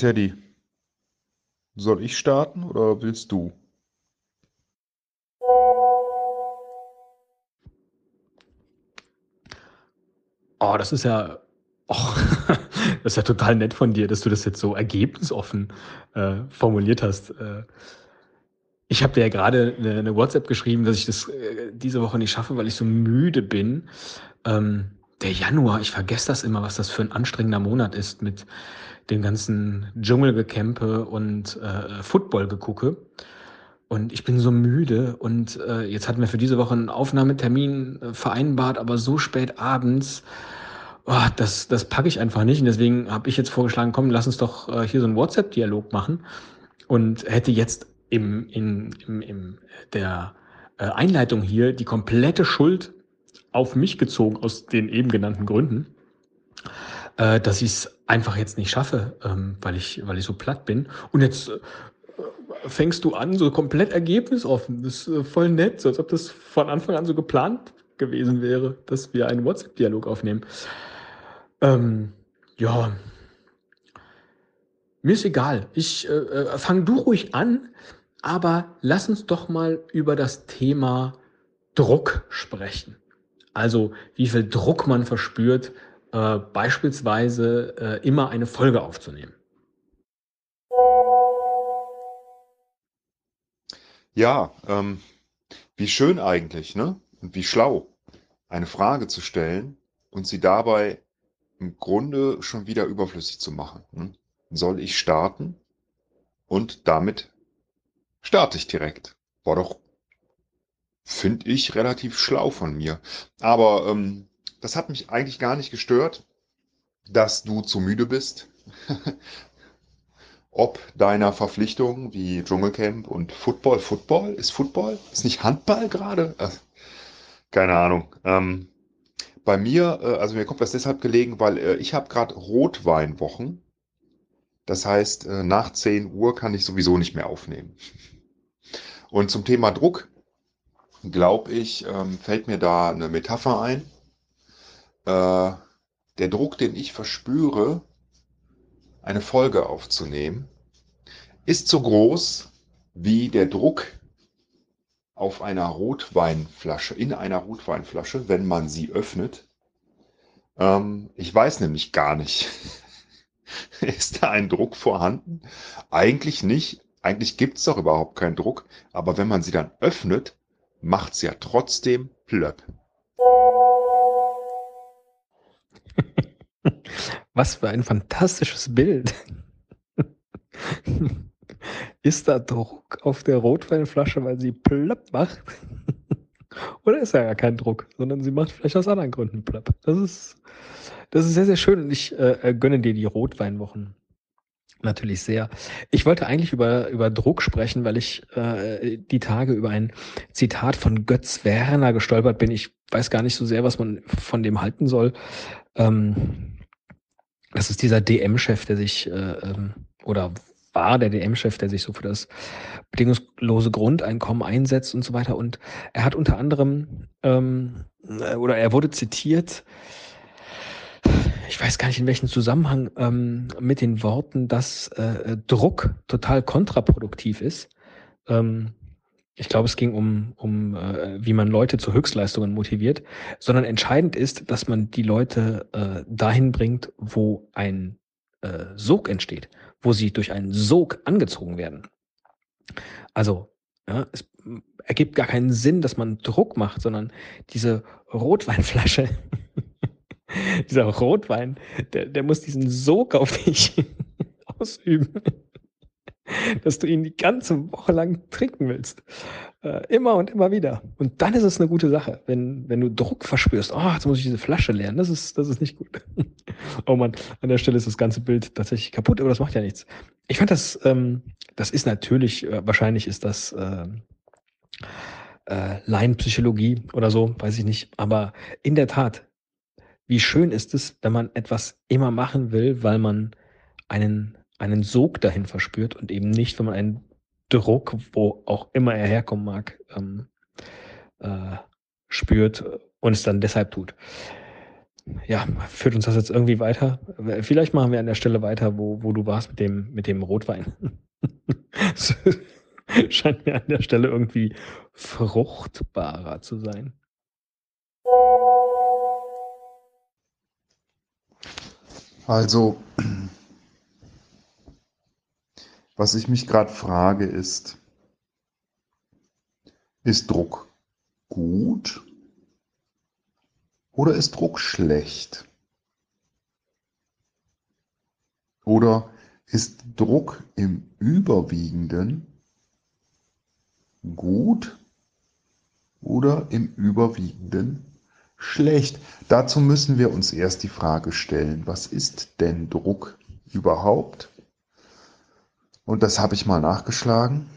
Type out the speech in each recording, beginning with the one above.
Teddy, soll ich starten oder willst du? Oh, das ist ja, oh, das ist ja total nett von dir, dass du das jetzt so ergebnisoffen äh, formuliert hast. Äh, ich habe dir ja gerade eine, eine, WhatsApp geschrieben, dass ich das äh, diese Woche nicht schaffe, weil ich so müde bin. Ähm, der Januar, ich vergesse das immer, was das für ein anstrengender Monat ist mit dem ganzen Dschungelgecampe und äh, Football-Gegucke. Und ich bin so müde und äh, jetzt hatten wir für diese Woche einen Aufnahmetermin äh, vereinbart, aber so spät abends, oh, das, das packe ich einfach nicht. Und deswegen habe ich jetzt vorgeschlagen, komm, lass uns doch äh, hier so einen WhatsApp-Dialog machen. Und hätte jetzt im, in, im, im der äh, Einleitung hier die komplette Schuld auf mich gezogen, aus den eben genannten Gründen, äh, dass ich es einfach jetzt nicht schaffe, ähm, weil, ich, weil ich so platt bin. Und jetzt äh, fängst du an, so komplett ergebnisoffen. Das ist äh, voll nett, so als ob das von Anfang an so geplant gewesen wäre, dass wir einen WhatsApp-Dialog aufnehmen. Ähm, ja, mir ist egal. Ich äh, äh, fang du ruhig an, aber lass uns doch mal über das Thema Druck sprechen. Also wie viel Druck man verspürt, äh, beispielsweise äh, immer eine Folge aufzunehmen. Ja, ähm, wie schön eigentlich, ne? Und wie schlau, eine Frage zu stellen und sie dabei im Grunde schon wieder überflüssig zu machen. Hm? Soll ich starten? Und damit starte ich direkt. War doch, finde ich, relativ schlau von mir. Aber ähm, das hat mich eigentlich gar nicht gestört, dass du zu müde bist. Ob deiner Verpflichtungen wie Dschungelcamp und Football. Football? Ist Football? Ist nicht Handball gerade? Keine Ahnung. Ähm, bei mir, äh, also mir kommt das deshalb gelegen, weil äh, ich habe gerade Rotweinwochen. Das heißt, äh, nach 10 Uhr kann ich sowieso nicht mehr aufnehmen. Und zum Thema Druck, glaube ich, ähm, fällt mir da eine Metapher ein. Äh, der Druck, den ich verspüre, eine Folge aufzunehmen, ist so groß wie der Druck auf einer Rotweinflasche, in einer Rotweinflasche, wenn man sie öffnet. Ähm, ich weiß nämlich gar nicht, ist da ein Druck vorhanden? Eigentlich nicht. Eigentlich gibt es doch überhaupt keinen Druck. Aber wenn man sie dann öffnet, macht es ja trotzdem plöpp. Was für ein fantastisches Bild. ist da Druck auf der Rotweinflasche, weil sie plöpp macht? Oder ist da ja kein Druck, sondern sie macht vielleicht aus anderen Gründen plöpp? Das ist, das ist sehr, sehr schön und ich äh, gönne dir die Rotweinwochen natürlich sehr. Ich wollte eigentlich über, über Druck sprechen, weil ich äh, die Tage über ein Zitat von Götz Werner gestolpert bin. Ich weiß gar nicht so sehr, was man von dem halten soll. Ähm, das ist dieser DM-Chef, der sich, äh, ähm, oder war der DM-Chef, der sich so für das bedingungslose Grundeinkommen einsetzt und so weiter. Und er hat unter anderem, ähm, äh, oder er wurde zitiert, ich weiß gar nicht in welchem Zusammenhang, ähm, mit den Worten, dass äh, Druck total kontraproduktiv ist. Ähm, ich glaube, es ging um, um äh, wie man Leute zu Höchstleistungen motiviert, sondern entscheidend ist, dass man die Leute äh, dahin bringt, wo ein äh, Sog entsteht, wo sie durch einen Sog angezogen werden. Also, ja, es ergibt gar keinen Sinn, dass man Druck macht, sondern diese Rotweinflasche, dieser Rotwein, der, der muss diesen Sog auf dich ausüben dass du ihn die ganze Woche lang trinken willst. Äh, immer und immer wieder. Und dann ist es eine gute Sache, wenn, wenn du Druck verspürst, oh, jetzt muss ich diese Flasche leeren, das ist, das ist nicht gut. oh man, an der Stelle ist das ganze Bild tatsächlich kaputt, aber das macht ja nichts. Ich fand das, ähm, das ist natürlich, äh, wahrscheinlich ist das äh, äh, Laienpsychologie oder so, weiß ich nicht. Aber in der Tat, wie schön ist es, wenn man etwas immer machen will, weil man einen einen Sog dahin verspürt und eben nicht, wenn man einen Druck, wo auch immer er herkommen mag, ähm, äh, spürt und es dann deshalb tut. ja, führt uns das jetzt irgendwie weiter? Vielleicht machen wir an der Stelle weiter, wo, wo du warst mit dem, mit dem Rotwein. scheint mir an der Stelle irgendwie fruchtbarer zu sein. Also, was ich mich gerade frage ist, ist Druck gut oder ist Druck schlecht? Oder ist Druck im Überwiegenden gut oder im Überwiegenden schlecht? Dazu müssen wir uns erst die Frage stellen, was ist denn Druck überhaupt? Und das habe ich mal nachgeschlagen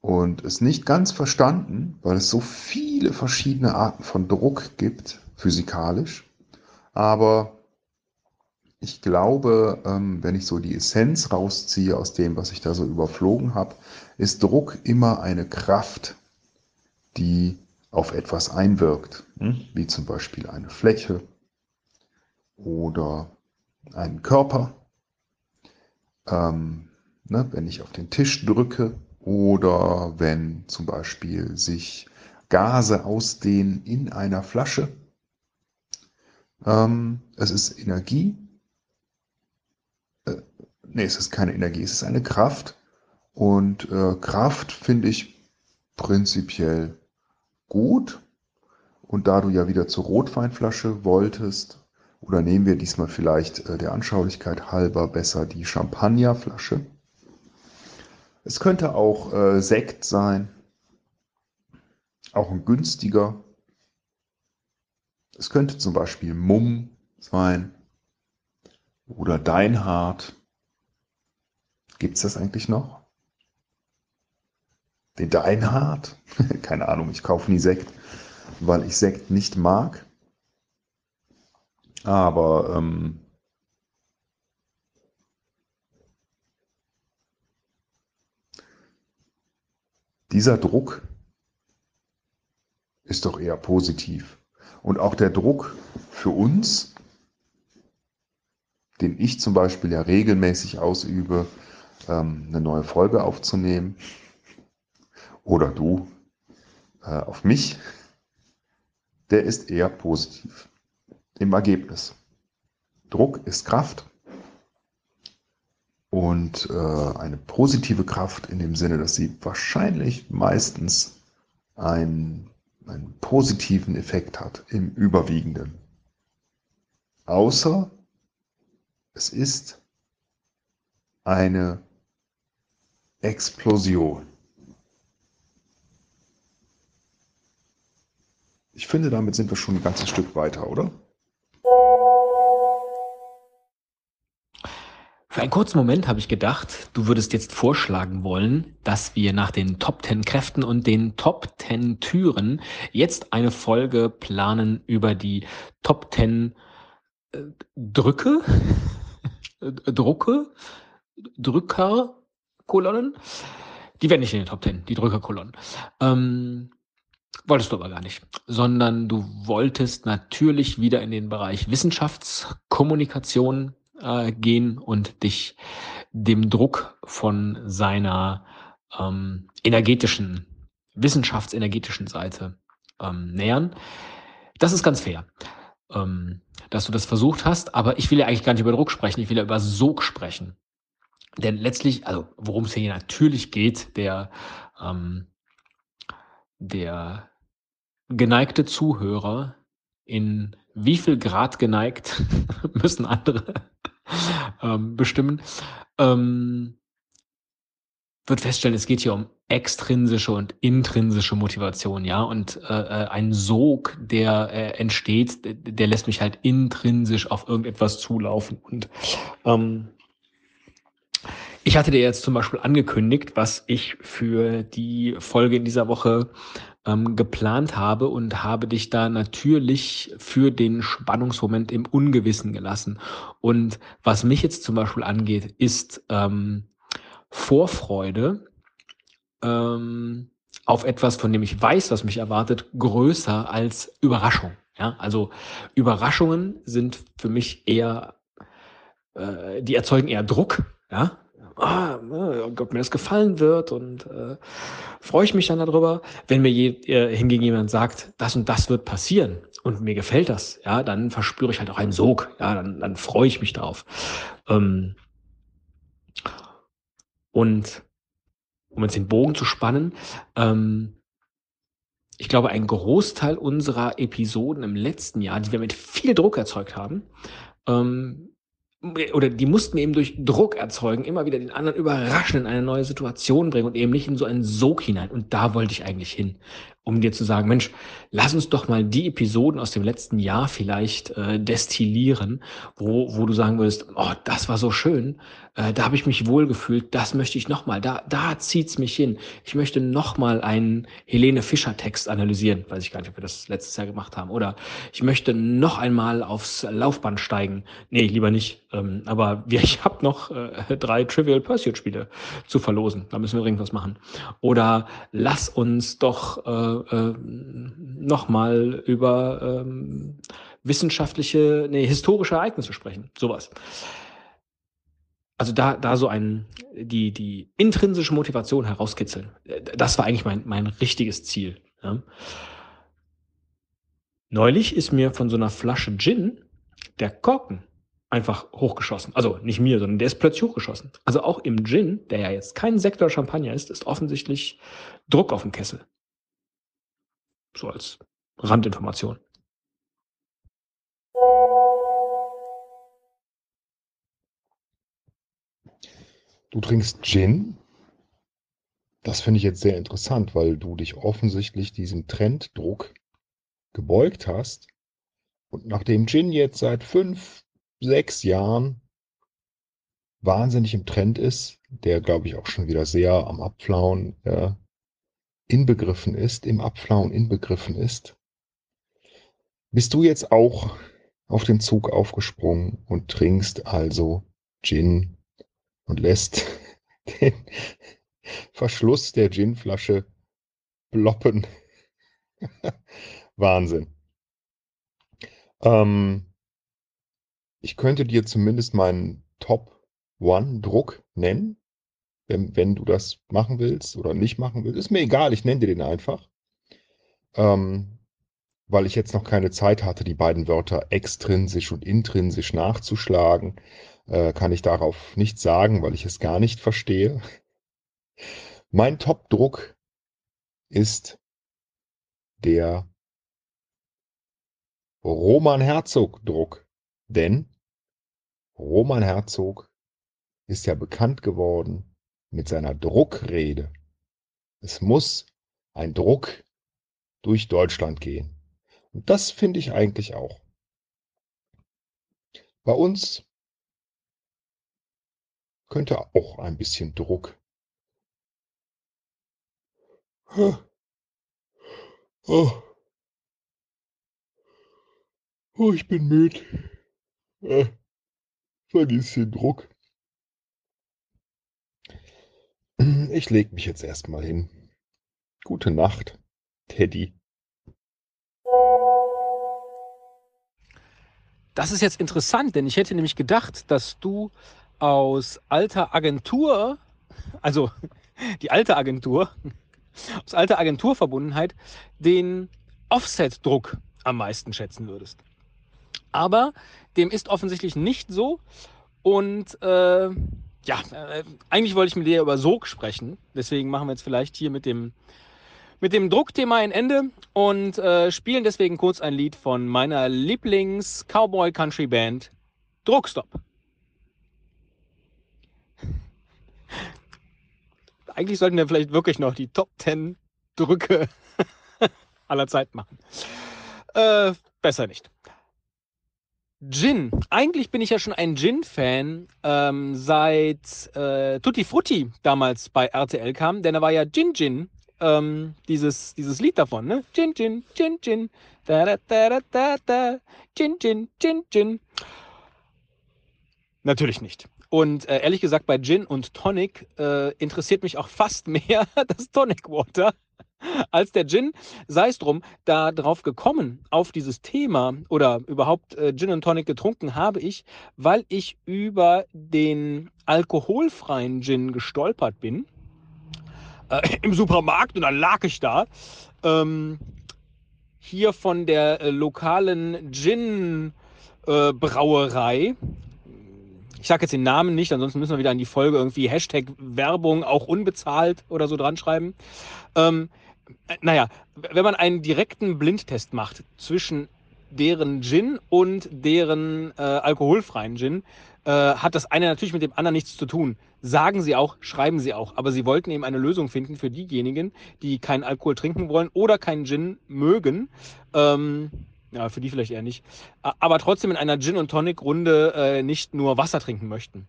und es nicht ganz verstanden, weil es so viele verschiedene Arten von Druck gibt, physikalisch. Aber ich glaube, ähm, wenn ich so die Essenz rausziehe aus dem, was ich da so überflogen habe, ist Druck immer eine Kraft, die auf etwas einwirkt, hm? wie zum Beispiel eine Fläche oder einen Körper. Ähm, ne, wenn ich auf den Tisch drücke, oder wenn zum Beispiel sich Gase ausdehnen in einer Flasche. Ähm, es ist Energie. Äh, nee, es ist keine Energie, es ist eine Kraft. Und äh, Kraft finde ich prinzipiell gut. Und da du ja wieder zur Rotweinflasche wolltest, oder nehmen wir diesmal vielleicht äh, der Anschaulichkeit halber besser die Champagnerflasche. Es könnte auch äh, Sekt sein, auch ein günstiger. Es könnte zum Beispiel Mumm sein oder Deinhard. Gibt es das eigentlich noch? Den Deinhard? Keine Ahnung, ich kaufe nie Sekt, weil ich Sekt nicht mag. Aber ähm, Dieser Druck ist doch eher positiv. Und auch der Druck für uns, den ich zum Beispiel ja regelmäßig ausübe, ähm, eine neue Folge aufzunehmen, oder du äh, auf mich, der ist eher positiv im Ergebnis. Druck ist Kraft und äh, eine positive Kraft in dem Sinne, dass sie wahrscheinlich meistens einen, einen positiven Effekt hat im Überwiegenden. Außer es ist eine Explosion. Ich finde, damit sind wir schon ein ganzes Stück weiter, oder? Für einen kurzen Moment habe ich gedacht, du würdest jetzt vorschlagen wollen, dass wir nach den Top 10 Kräften und den Top 10 Türen jetzt eine Folge planen über die Top 10 äh, Drücke, Drucke, Drückerkolonnen. Die werden nicht in den Top 10, die Drückerkolonnen. Ähm, wolltest du aber gar nicht, sondern du wolltest natürlich wieder in den Bereich Wissenschaftskommunikation äh, gehen und dich dem Druck von seiner ähm, energetischen, wissenschaftsenergetischen Seite ähm, nähern. Das ist ganz fair, ähm, dass du das versucht hast, aber ich will ja eigentlich gar nicht über Druck sprechen, ich will ja über Sog sprechen. Denn letztlich, also worum es hier natürlich geht, der, ähm, der geneigte Zuhörer in wie viel Grad geneigt müssen andere ähm, bestimmen, ähm, wird feststellen, es geht hier um extrinsische und intrinsische Motivation, ja, und äh, äh ein Sog, der äh, entsteht, der lässt mich halt intrinsisch auf irgendetwas zulaufen und ähm, ich hatte dir jetzt zum Beispiel angekündigt, was ich für die Folge in dieser Woche ähm, geplant habe und habe dich da natürlich für den Spannungsmoment im Ungewissen gelassen. Und was mich jetzt zum Beispiel angeht, ist ähm, Vorfreude ähm, auf etwas, von dem ich weiß, was mich erwartet, größer als Überraschung. Ja, also Überraschungen sind für mich eher, äh, die erzeugen eher Druck. Ja, ah, ob mir das gefallen wird und äh, freue ich mich dann darüber. Wenn mir je, äh, hingegen jemand sagt, das und das wird passieren und mir gefällt das, ja, dann verspüre ich halt auch einen Sog. Ja, dann, dann freue ich mich drauf. Ähm, und um jetzt den Bogen zu spannen, ähm, ich glaube, ein Großteil unserer Episoden im letzten Jahr, die wir mit viel Druck erzeugt haben, ähm, oder die mussten eben durch Druck erzeugen, immer wieder den anderen überraschen, in eine neue Situation bringen und eben nicht in so einen Sog hinein. Und da wollte ich eigentlich hin um dir zu sagen, Mensch, lass uns doch mal die Episoden aus dem letzten Jahr vielleicht äh, destillieren, wo, wo du sagen würdest, oh, das war so schön, äh, da habe ich mich wohl gefühlt, das möchte ich nochmal, da, da zieht's mich hin. Ich möchte nochmal einen Helene Fischer Text analysieren, weiß ich gar nicht, ob wir das letztes Jahr gemacht haben, oder ich möchte noch einmal aufs Laufband steigen. Nee, lieber nicht, ähm, aber ich habe noch äh, drei Trivial Pursuit Spiele zu verlosen, da müssen wir irgendwas machen. Oder lass uns doch äh, äh, nochmal über ähm, wissenschaftliche, nee, historische Ereignisse sprechen. Sowas. Also da, da so ein, die, die intrinsische Motivation herauskitzeln. Das war eigentlich mein, mein richtiges Ziel. Ja. Neulich ist mir von so einer Flasche Gin der Korken einfach hochgeschossen. Also nicht mir, sondern der ist plötzlich hochgeschossen. Also auch im Gin, der ja jetzt kein Sektor Champagner ist, ist offensichtlich Druck auf dem Kessel. So als Randinformation. Du trinkst Gin? Das finde ich jetzt sehr interessant, weil du dich offensichtlich diesem Trenddruck gebeugt hast. Und nachdem Gin jetzt seit fünf, sechs Jahren wahnsinnig im Trend ist, der glaube ich auch schon wieder sehr am Abflauen äh, inbegriffen ist, im Abflauen inbegriffen ist, bist du jetzt auch auf den Zug aufgesprungen und trinkst also Gin und lässt den Verschluss der Ginflasche ploppen. Wahnsinn. Ähm, ich könnte dir zumindest meinen Top One Druck nennen wenn, wenn du das machen willst oder nicht machen willst. Ist mir egal, ich nenne dir den einfach. Ähm, weil ich jetzt noch keine Zeit hatte, die beiden Wörter extrinsisch und intrinsisch nachzuschlagen, äh, kann ich darauf nichts sagen, weil ich es gar nicht verstehe. Mein Top-Druck ist der Roman Herzog-Druck. Denn Roman Herzog ist ja bekannt geworden mit seiner Druckrede. Es muss ein Druck durch Deutschland gehen. Und das finde ich eigentlich auch. Bei uns könnte auch ein bisschen Druck. Oh. Oh, ich bin müde. Äh, vergiss den Druck. Ich leg mich jetzt erstmal hin. Gute Nacht, Teddy. Das ist jetzt interessant, denn ich hätte nämlich gedacht, dass du aus alter Agentur, also die alte Agentur, aus alter Agenturverbundenheit, den Offset-Druck am meisten schätzen würdest. Aber dem ist offensichtlich nicht so. Und äh, ja, äh, eigentlich wollte ich mit dir über Sog sprechen. Deswegen machen wir jetzt vielleicht hier mit dem, mit dem Druckthema ein Ende und äh, spielen deswegen kurz ein Lied von meiner Lieblings-Cowboy-Country-Band Druckstop. Eigentlich sollten wir vielleicht wirklich noch die Top 10 Drücke aller Zeit machen. Äh, besser nicht. Gin. Eigentlich bin ich ja schon ein Gin-Fan, ähm, seit äh, Tutti Frutti damals bei RTL kam, denn da war ja Gin Gin, ähm, dieses, dieses Lied davon, ne? Gin Gin, Gin Gin, da da da da da da, Gin Gin, Gin Gin. Natürlich nicht. Und äh, ehrlich gesagt, bei Gin und Tonic äh, interessiert mich auch fast mehr das Tonic Water als der Gin, sei es drum, da drauf gekommen auf dieses Thema oder überhaupt äh, Gin und Tonic getrunken habe ich, weil ich über den alkoholfreien Gin gestolpert bin äh, im Supermarkt und dann lag ich da. Ähm, hier von der äh, lokalen Gin-Brauerei. Äh, ich sage jetzt den Namen nicht, ansonsten müssen wir wieder an die Folge irgendwie Hashtag Werbung auch unbezahlt oder so dran schreiben. Ähm, äh, naja, wenn man einen direkten Blindtest macht zwischen deren Gin und deren äh, alkoholfreien Gin, äh, hat das eine natürlich mit dem anderen nichts zu tun. Sagen sie auch, schreiben sie auch. Aber sie wollten eben eine Lösung finden für diejenigen, die keinen Alkohol trinken wollen oder keinen Gin mögen. Ähm, ja, für die vielleicht eher nicht. Aber trotzdem in einer Gin- und Tonic-Runde äh, nicht nur Wasser trinken möchten.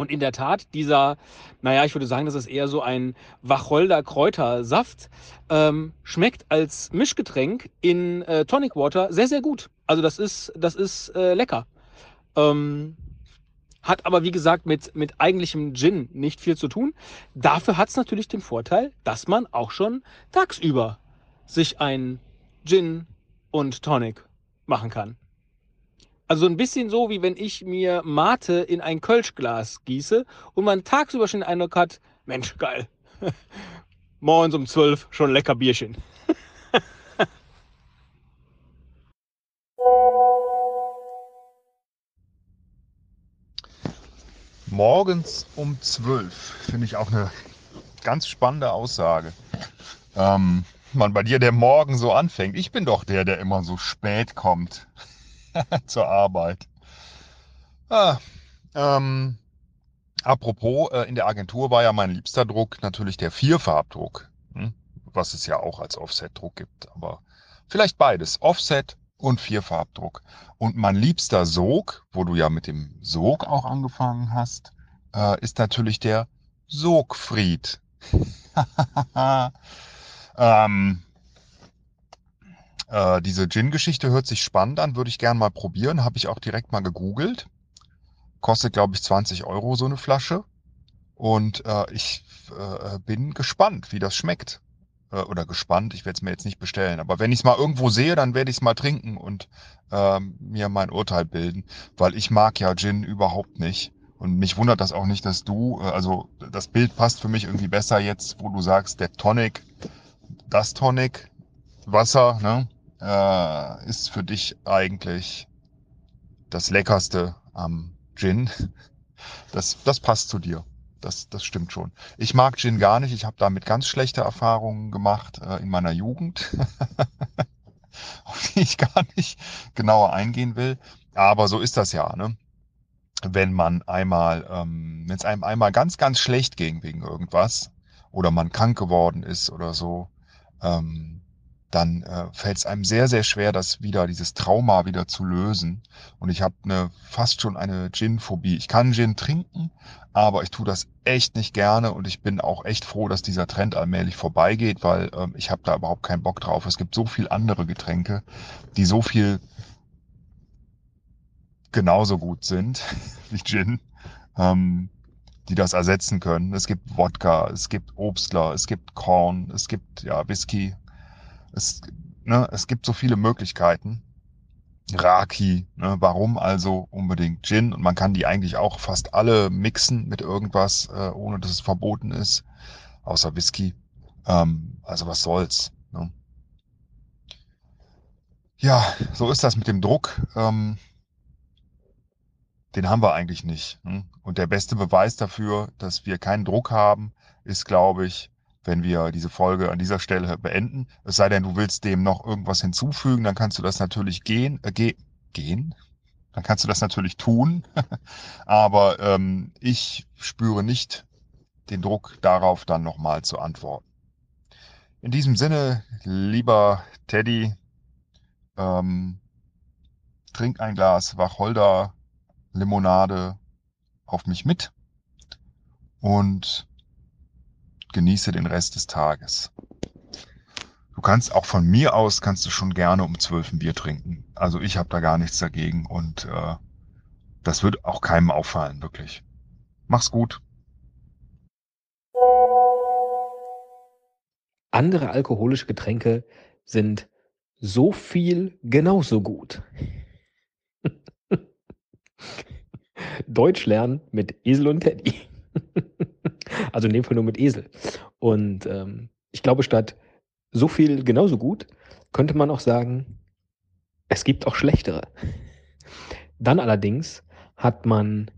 Und in der Tat, dieser, naja, ich würde sagen, das ist eher so ein Wacholder Kräutersaft, ähm, schmeckt als Mischgetränk in äh, Tonic Water sehr, sehr gut. Also das ist, das ist äh, lecker. Ähm, hat aber, wie gesagt, mit, mit eigentlichem Gin nicht viel zu tun. Dafür hat es natürlich den Vorteil, dass man auch schon tagsüber sich ein Gin und Tonic machen kann. Also ein bisschen so, wie wenn ich mir Mate in ein Kölschglas gieße und man tagsüber schon den Eindruck hat, Mensch, geil. Morgens um zwölf schon lecker Bierchen. Morgens um zwölf finde ich auch eine ganz spannende Aussage. Ähm, man, bei dir der Morgen so anfängt. Ich bin doch der, der immer so spät kommt. zur Arbeit. Ah, ähm, apropos, äh, in der Agentur war ja mein liebster Druck natürlich der Vierfarbdruck, hm? was es ja auch als Offset-Druck gibt. Aber vielleicht beides, Offset und Vierfarbdruck. Und mein liebster Sog, wo du ja mit dem Sog auch angefangen hast, äh, ist natürlich der Sogfried. ähm, äh, diese Gin-Geschichte hört sich spannend an, würde ich gern mal probieren. Habe ich auch direkt mal gegoogelt. Kostet, glaube ich, 20 Euro so eine Flasche. Und äh, ich äh, bin gespannt, wie das schmeckt. Äh, oder gespannt, ich werde es mir jetzt nicht bestellen. Aber wenn ich es mal irgendwo sehe, dann werde ich es mal trinken und äh, mir mein Urteil bilden. Weil ich mag ja Gin überhaupt nicht. Und mich wundert das auch nicht, dass du, äh, also das Bild passt für mich irgendwie besser jetzt, wo du sagst, der Tonic, das Tonic, Wasser, ne? Äh, ist für dich eigentlich das Leckerste am Gin. Das, das passt zu dir. Das, das stimmt schon. Ich mag Gin gar nicht. Ich habe damit ganz schlechte Erfahrungen gemacht äh, in meiner Jugend, auf die ich gar nicht genauer eingehen will. Aber so ist das ja. Ne? Wenn man einmal, ähm, wenn es einem einmal ganz, ganz schlecht ging wegen irgendwas oder man krank geworden ist oder so, ähm, dann äh, fällt es einem sehr, sehr schwer, das wieder, dieses Trauma wieder zu lösen. Und ich habe eine, fast schon eine Gin-Phobie. Ich kann Gin trinken, aber ich tue das echt nicht gerne und ich bin auch echt froh, dass dieser Trend allmählich vorbeigeht, weil ähm, ich habe da überhaupt keinen Bock drauf. Es gibt so viel andere Getränke, die so viel genauso gut sind wie Gin, ähm, die das ersetzen können. Es gibt Wodka, es gibt Obstler, es gibt Korn, es gibt ja Whisky, es, ne, es gibt so viele Möglichkeiten. Raki, ne, warum also unbedingt Gin? Und man kann die eigentlich auch fast alle mixen mit irgendwas, äh, ohne dass es verboten ist, außer Whisky. Ähm, also was soll's. Ne? Ja, so ist das mit dem Druck. Ähm, den haben wir eigentlich nicht. Ne? Und der beste Beweis dafür, dass wir keinen Druck haben, ist, glaube ich, wenn wir diese Folge an dieser Stelle beenden. Es sei denn, du willst dem noch irgendwas hinzufügen, dann kannst du das natürlich gehen, äh, ge gehen. Dann kannst du das natürlich tun. Aber ähm, ich spüre nicht den Druck darauf, dann nochmal zu antworten. In diesem Sinne, lieber Teddy, ähm, trink ein Glas Wacholder Limonade auf mich mit und genieße den Rest des Tages. Du kannst auch von mir aus, kannst du schon gerne um zwölf ein Bier trinken. Also ich habe da gar nichts dagegen und äh, das wird auch keinem auffallen, wirklich. Mach's gut. andere alkoholische Getränke sind so viel genauso gut. Deutsch lernen mit Esel und Teddy. also in dem Fall nur mit Esel. Und ähm, ich glaube, statt so viel genauso gut, könnte man auch sagen, es gibt auch schlechtere. Dann allerdings hat man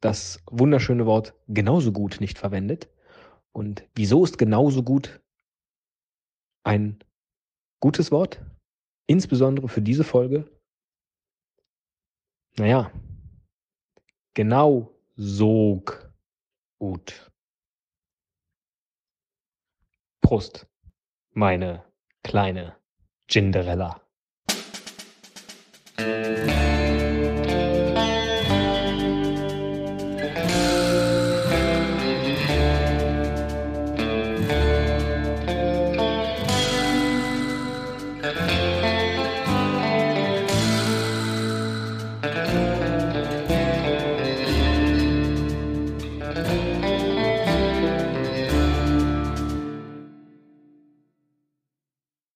das wunderschöne Wort genauso gut nicht verwendet. Und wieso ist genauso gut ein gutes Wort? Insbesondere für diese Folge? Naja, genau so gut. Prost, meine kleine Ginderella.